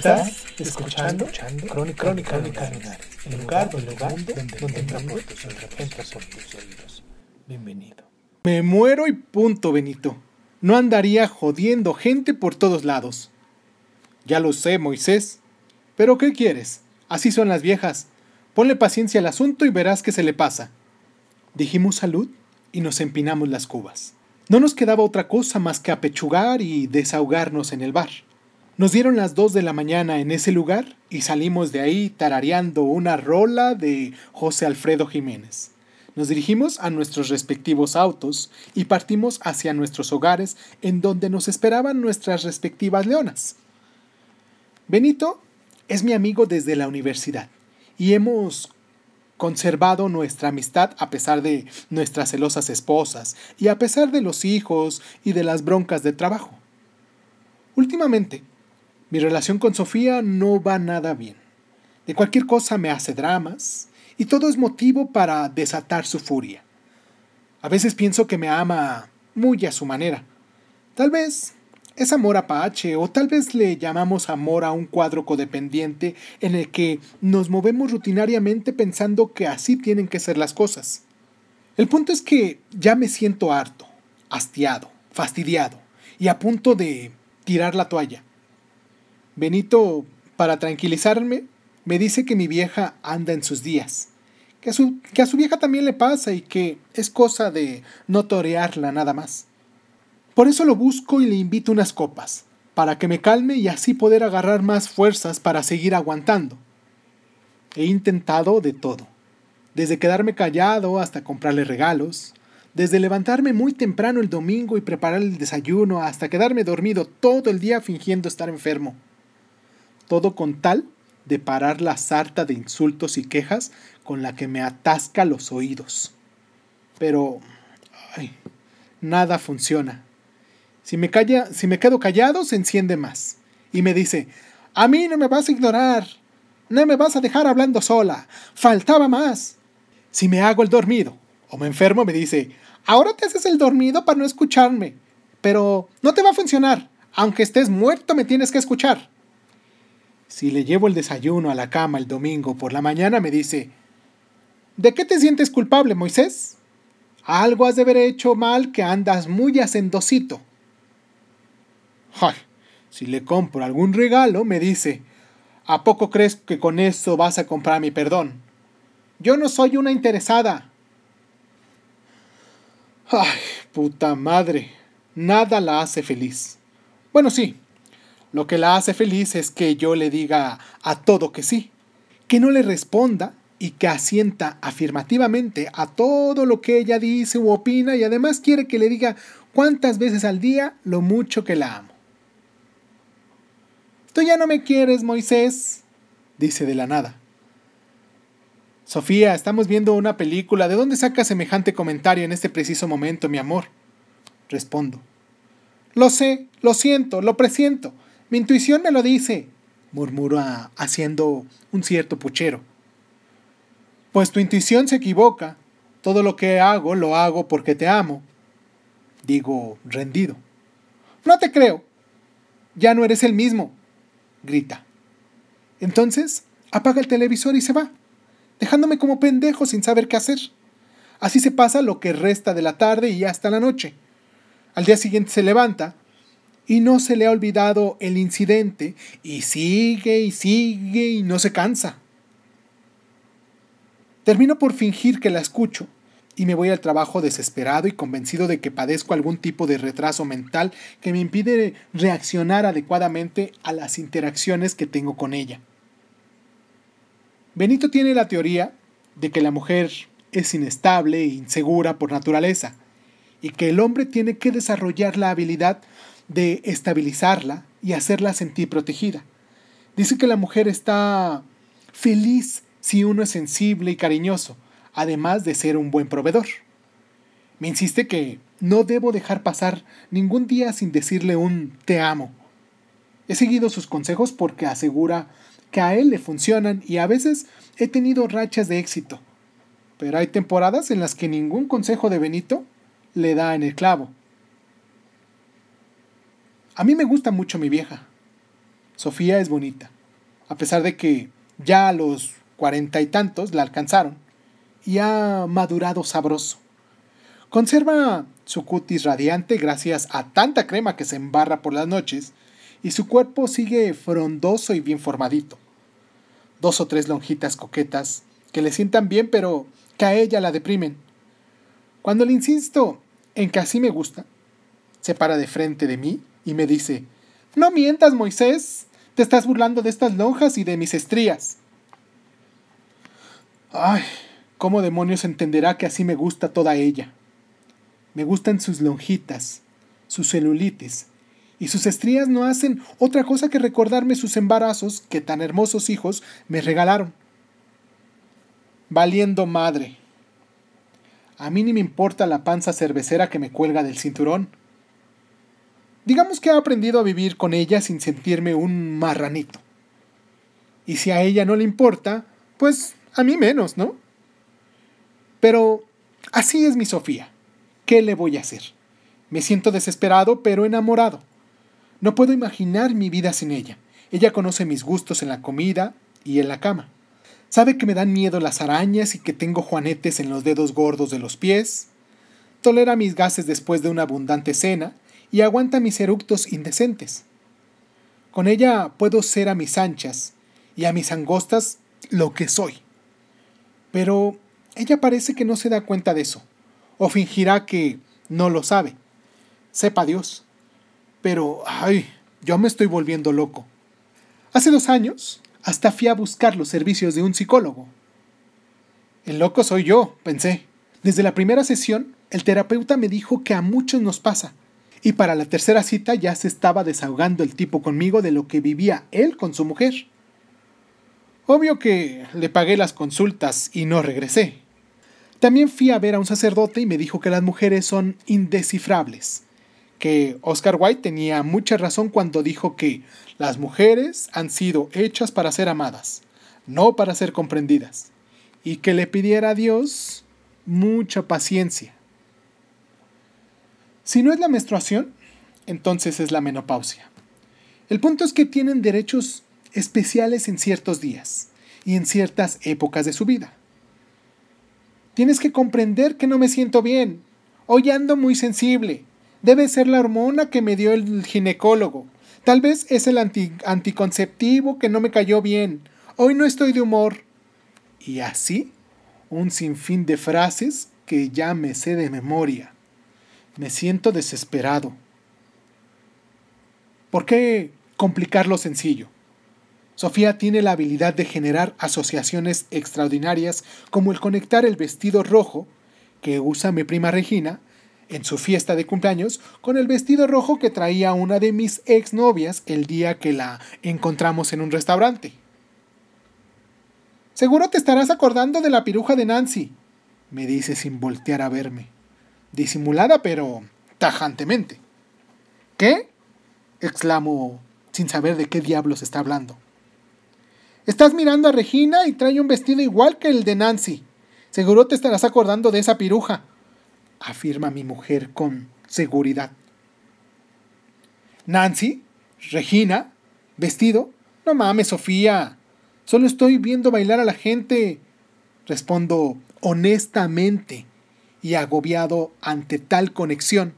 Estás escuchando, Crónica, Crónica, Lunares, el lugar, el lugar donde, donde entra por tus entra por tus oídos. Bienvenido. Me muero y punto, Benito. No andaría jodiendo gente por todos lados. Ya lo sé, Moisés. Pero ¿qué quieres? Así son las viejas. Ponle paciencia al asunto y verás qué se le pasa. Dijimos salud y nos empinamos las cubas. No nos quedaba otra cosa más que apechugar y desahogarnos en el bar. Nos dieron las dos de la mañana en ese lugar y salimos de ahí tarareando una rola de José Alfredo Jiménez. Nos dirigimos a nuestros respectivos autos y partimos hacia nuestros hogares en donde nos esperaban nuestras respectivas leonas. Benito es mi amigo desde la universidad y hemos conservado nuestra amistad a pesar de nuestras celosas esposas y a pesar de los hijos y de las broncas de trabajo. Últimamente, mi relación con Sofía no va nada bien. De cualquier cosa me hace dramas y todo es motivo para desatar su furia. A veces pienso que me ama muy a su manera. Tal vez es amor apache o tal vez le llamamos amor a un cuadro codependiente en el que nos movemos rutinariamente pensando que así tienen que ser las cosas. El punto es que ya me siento harto, hastiado, fastidiado y a punto de tirar la toalla. Benito, para tranquilizarme, me dice que mi vieja anda en sus días, que a su, que a su vieja también le pasa y que es cosa de no torearla nada más. Por eso lo busco y le invito unas copas, para que me calme y así poder agarrar más fuerzas para seguir aguantando. He intentado de todo, desde quedarme callado hasta comprarle regalos, desde levantarme muy temprano el domingo y preparar el desayuno hasta quedarme dormido todo el día fingiendo estar enfermo. Todo con tal de parar la sarta de insultos y quejas con la que me atasca los oídos. Pero nada funciona. Si me, calla, si me quedo callado, se enciende más. Y me dice, a mí no me vas a ignorar. No me vas a dejar hablando sola. Faltaba más. Si me hago el dormido o me enfermo, me dice, ahora te haces el dormido para no escucharme. Pero no te va a funcionar. Aunque estés muerto, me tienes que escuchar. Si le llevo el desayuno a la cama el domingo por la mañana, me dice, ¿de qué te sientes culpable, Moisés? Algo has de haber hecho mal que andas muy hacendosito. Ay, si le compro algún regalo, me dice, ¿a poco crees que con eso vas a comprar mi perdón? Yo no soy una interesada. Ay, puta madre, nada la hace feliz. Bueno, sí, lo que la hace feliz es que yo le diga a todo que sí, que no le responda y que asienta afirmativamente a todo lo que ella dice u opina y además quiere que le diga cuántas veces al día lo mucho que la amo. Tú ya no me quieres, Moisés, dice de la nada. Sofía, estamos viendo una película. ¿De dónde saca semejante comentario en este preciso momento, mi amor? Respondo. Lo sé, lo siento, lo presiento. Mi intuición me lo dice, murmura haciendo un cierto puchero. Pues tu intuición se equivoca. Todo lo que hago lo hago porque te amo. Digo, rendido. No te creo. Ya no eres el mismo, grita. Entonces, apaga el televisor y se va, dejándome como pendejo sin saber qué hacer. Así se pasa lo que resta de la tarde y hasta la noche. Al día siguiente se levanta, y no se le ha olvidado el incidente y sigue y sigue y no se cansa. Termino por fingir que la escucho y me voy al trabajo desesperado y convencido de que padezco algún tipo de retraso mental que me impide reaccionar adecuadamente a las interacciones que tengo con ella. Benito tiene la teoría de que la mujer es inestable e insegura por naturaleza y que el hombre tiene que desarrollar la habilidad de estabilizarla y hacerla sentir protegida. Dice que la mujer está feliz si uno es sensible y cariñoso, además de ser un buen proveedor. Me insiste que no debo dejar pasar ningún día sin decirle un te amo. He seguido sus consejos porque asegura que a él le funcionan y a veces he tenido rachas de éxito. Pero hay temporadas en las que ningún consejo de Benito le da en el clavo. A mí me gusta mucho mi vieja. Sofía es bonita, a pesar de que ya a los cuarenta y tantos la alcanzaron y ha madurado sabroso. Conserva su cutis radiante gracias a tanta crema que se embarra por las noches y su cuerpo sigue frondoso y bien formadito. Dos o tres lonjitas coquetas que le sientan bien pero que a ella la deprimen. Cuando le insisto en que así me gusta, se para de frente de mí y me dice, No mientas, Moisés, te estás burlando de estas lonjas y de mis estrías. Ay, ¿cómo demonios entenderá que así me gusta toda ella? Me gustan sus lonjitas, sus celulitis, y sus estrías no hacen otra cosa que recordarme sus embarazos que tan hermosos hijos me regalaron. Valiendo madre. A mí ni me importa la panza cervecera que me cuelga del cinturón. Digamos que he aprendido a vivir con ella sin sentirme un marranito. Y si a ella no le importa, pues a mí menos, ¿no? Pero así es mi Sofía. ¿Qué le voy a hacer? Me siento desesperado, pero enamorado. No puedo imaginar mi vida sin ella. Ella conoce mis gustos en la comida y en la cama. Sabe que me dan miedo las arañas y que tengo juanetes en los dedos gordos de los pies. Tolera mis gases después de una abundante cena y aguanta mis eructos indecentes. Con ella puedo ser a mis anchas y a mis angostas lo que soy. Pero ella parece que no se da cuenta de eso, o fingirá que no lo sabe. Sepa Dios. Pero, ay, yo me estoy volviendo loco. Hace dos años, hasta fui a buscar los servicios de un psicólogo. El loco soy yo, pensé. Desde la primera sesión, el terapeuta me dijo que a muchos nos pasa, y para la tercera cita ya se estaba desahogando el tipo conmigo de lo que vivía él con su mujer. Obvio que le pagué las consultas y no regresé. También fui a ver a un sacerdote y me dijo que las mujeres son indescifrables, que Oscar Wilde tenía mucha razón cuando dijo que las mujeres han sido hechas para ser amadas, no para ser comprendidas, y que le pidiera a Dios mucha paciencia. Si no es la menstruación, entonces es la menopausia. El punto es que tienen derechos especiales en ciertos días y en ciertas épocas de su vida. Tienes que comprender que no me siento bien. Hoy ando muy sensible. Debe ser la hormona que me dio el ginecólogo. Tal vez es el anticonceptivo que no me cayó bien. Hoy no estoy de humor. Y así, un sinfín de frases que ya me sé de memoria. Me siento desesperado. ¿Por qué complicar lo sencillo? Sofía tiene la habilidad de generar asociaciones extraordinarias como el conectar el vestido rojo que usa mi prima Regina en su fiesta de cumpleaños con el vestido rojo que traía una de mis exnovias el día que la encontramos en un restaurante. Seguro te estarás acordando de la piruja de Nancy, me dice sin voltear a verme disimulada pero tajantemente. ¿Qué? exclamo sin saber de qué diablos está hablando. Estás mirando a Regina y trae un vestido igual que el de Nancy. Seguro te estarás acordando de esa piruja, afirma mi mujer con seguridad. Nancy, Regina, vestido. No mames, Sofía. Solo estoy viendo bailar a la gente. Respondo honestamente y agobiado ante tal conexión.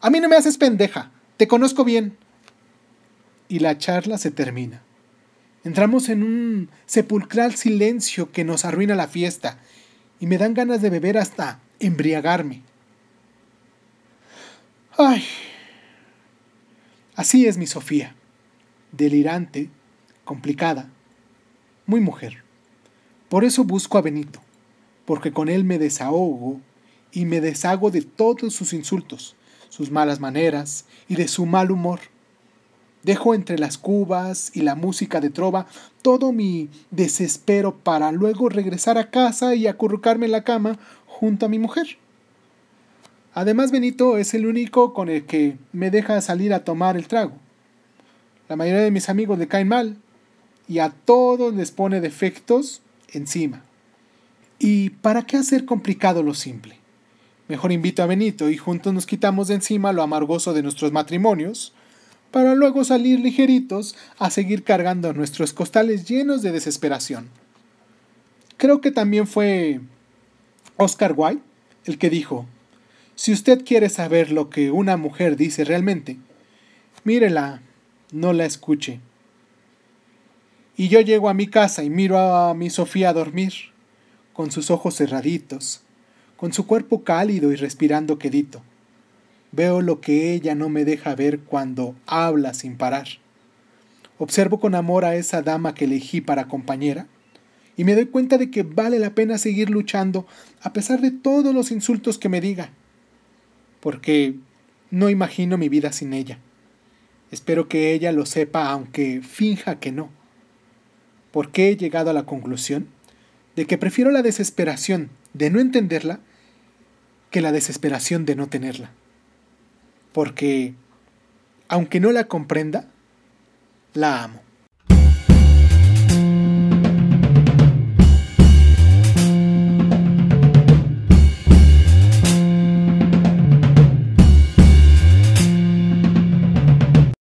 A mí no me haces pendeja, te conozco bien. Y la charla se termina. Entramos en un sepulcral silencio que nos arruina la fiesta y me dan ganas de beber hasta embriagarme. Ay. Así es mi Sofía. Delirante, complicada, muy mujer. Por eso busco a Benito porque con él me desahogo y me deshago de todos sus insultos, sus malas maneras y de su mal humor. Dejo entre las cubas y la música de trova todo mi desespero para luego regresar a casa y acurrucarme en la cama junto a mi mujer. Además, Benito es el único con el que me deja salir a tomar el trago. La mayoría de mis amigos le caen mal y a todos les pone defectos encima. ¿Y para qué hacer complicado lo simple? Mejor invito a Benito y juntos nos quitamos de encima lo amargoso de nuestros matrimonios, para luego salir ligeritos a seguir cargando nuestros costales llenos de desesperación. Creo que también fue Oscar Wilde el que dijo, si usted quiere saber lo que una mujer dice realmente, mírela, no la escuche. Y yo llego a mi casa y miro a mi Sofía a dormir, con sus ojos cerraditos, con su cuerpo cálido y respirando quedito. Veo lo que ella no me deja ver cuando habla sin parar. Observo con amor a esa dama que elegí para compañera y me doy cuenta de que vale la pena seguir luchando a pesar de todos los insultos que me diga, porque no imagino mi vida sin ella. Espero que ella lo sepa aunque finja que no. Porque he llegado a la conclusión de que prefiero la desesperación de no entenderla que la desesperación de no tenerla porque, aunque no la comprenda, la amo.